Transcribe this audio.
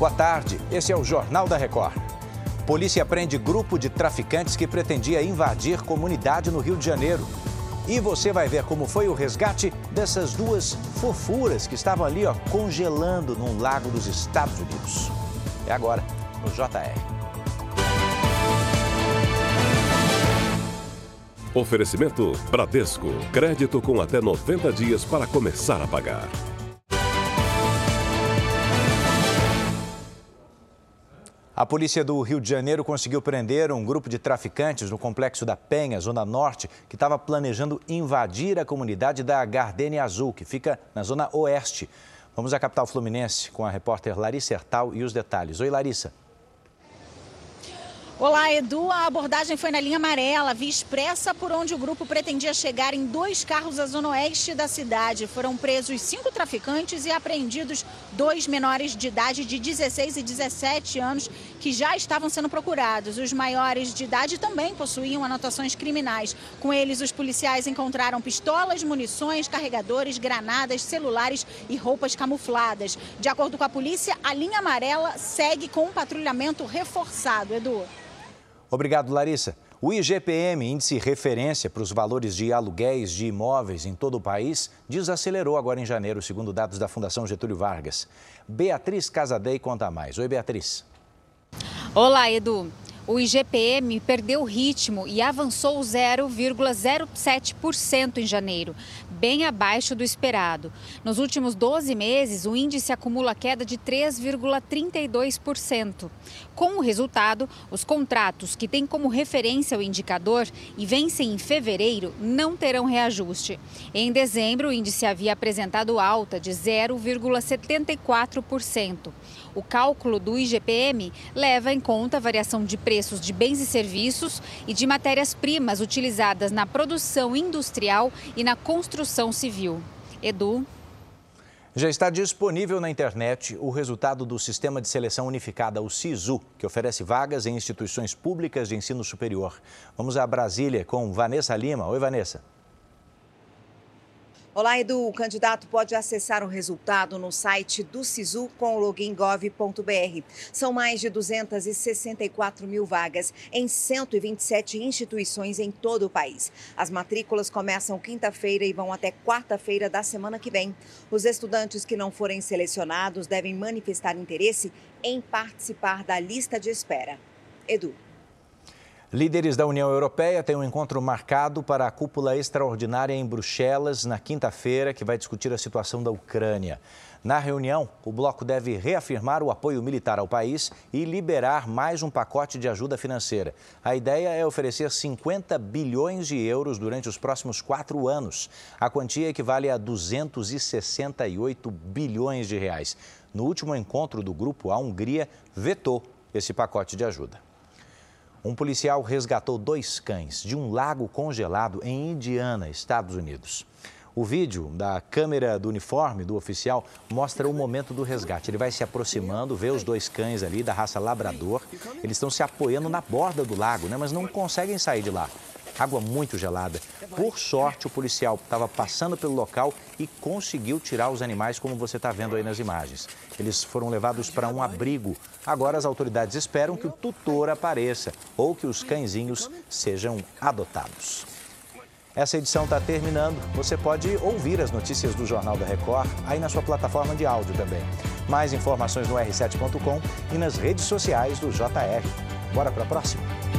Boa tarde, esse é o Jornal da Record. Polícia prende grupo de traficantes que pretendia invadir comunidade no Rio de Janeiro. E você vai ver como foi o resgate dessas duas fofuras que estavam ali, ó, congelando num lago dos Estados Unidos. É agora, no JR. Oferecimento Bradesco. Crédito com até 90 dias para começar a pagar. A polícia do Rio de Janeiro conseguiu prender um grupo de traficantes no complexo da Penha, Zona Norte, que estava planejando invadir a comunidade da Gardenia Azul, que fica na Zona Oeste. Vamos à capital fluminense com a repórter Larissa Hertal e os detalhes. Oi, Larissa. Olá, Edu. A abordagem foi na linha amarela, via expressa, por onde o grupo pretendia chegar em dois carros à zona oeste da cidade. Foram presos cinco traficantes e apreendidos dois menores de idade de 16 e 17 anos que já estavam sendo procurados. Os maiores de idade também possuíam anotações criminais. Com eles, os policiais encontraram pistolas, munições, carregadores, granadas, celulares e roupas camufladas. De acordo com a polícia, a linha amarela segue com um patrulhamento reforçado. Edu. Obrigado, Larissa. O IGPM, índice referência para os valores de aluguéis de imóveis em todo o país, desacelerou agora em janeiro, segundo dados da Fundação Getúlio Vargas. Beatriz Casadei conta mais. Oi, Beatriz. Olá, Edu. O IGPM perdeu ritmo e avançou 0,07% em janeiro, bem abaixo do esperado. Nos últimos 12 meses, o índice acumula queda de 3,32%. Com o resultado, os contratos que têm como referência o indicador e vencem em fevereiro não terão reajuste. Em dezembro, o índice havia apresentado alta de 0,74%. O cálculo do IGPM leva em conta a variação de preços de bens e serviços e de matérias-primas utilizadas na produção industrial e na construção civil. Edu. Já está disponível na internet o resultado do Sistema de Seleção Unificada, o SISU, que oferece vagas em instituições públicas de ensino superior. Vamos a Brasília com Vanessa Lima. Oi, Vanessa. Olá, Edu. O candidato pode acessar o resultado no site do SISU com login gov.br. São mais de 264 mil vagas em 127 instituições em todo o país. As matrículas começam quinta-feira e vão até quarta-feira da semana que vem. Os estudantes que não forem selecionados devem manifestar interesse em participar da lista de espera. Edu. Líderes da União Europeia têm um encontro marcado para a cúpula extraordinária em Bruxelas na quinta-feira, que vai discutir a situação da Ucrânia. Na reunião, o bloco deve reafirmar o apoio militar ao país e liberar mais um pacote de ajuda financeira. A ideia é oferecer 50 bilhões de euros durante os próximos quatro anos. A quantia equivale a 268 bilhões de reais. No último encontro do grupo, a Hungria vetou esse pacote de ajuda. Um policial resgatou dois cães de um lago congelado em Indiana, Estados Unidos. O vídeo da câmera do uniforme do oficial mostra o momento do resgate. Ele vai se aproximando, vê os dois cães ali da raça labrador. Eles estão se apoiando na borda do lago, né? mas não conseguem sair de lá água muito gelada. Por sorte, o policial estava passando pelo local e conseguiu tirar os animais, como você está vendo aí nas imagens. Eles foram levados para um abrigo. Agora as autoridades esperam que o tutor apareça ou que os cãezinhos sejam adotados. Essa edição está terminando. Você pode ouvir as notícias do Jornal da Record aí na sua plataforma de áudio também. Mais informações no r7.com e nas redes sociais do JR. Bora para a próxima?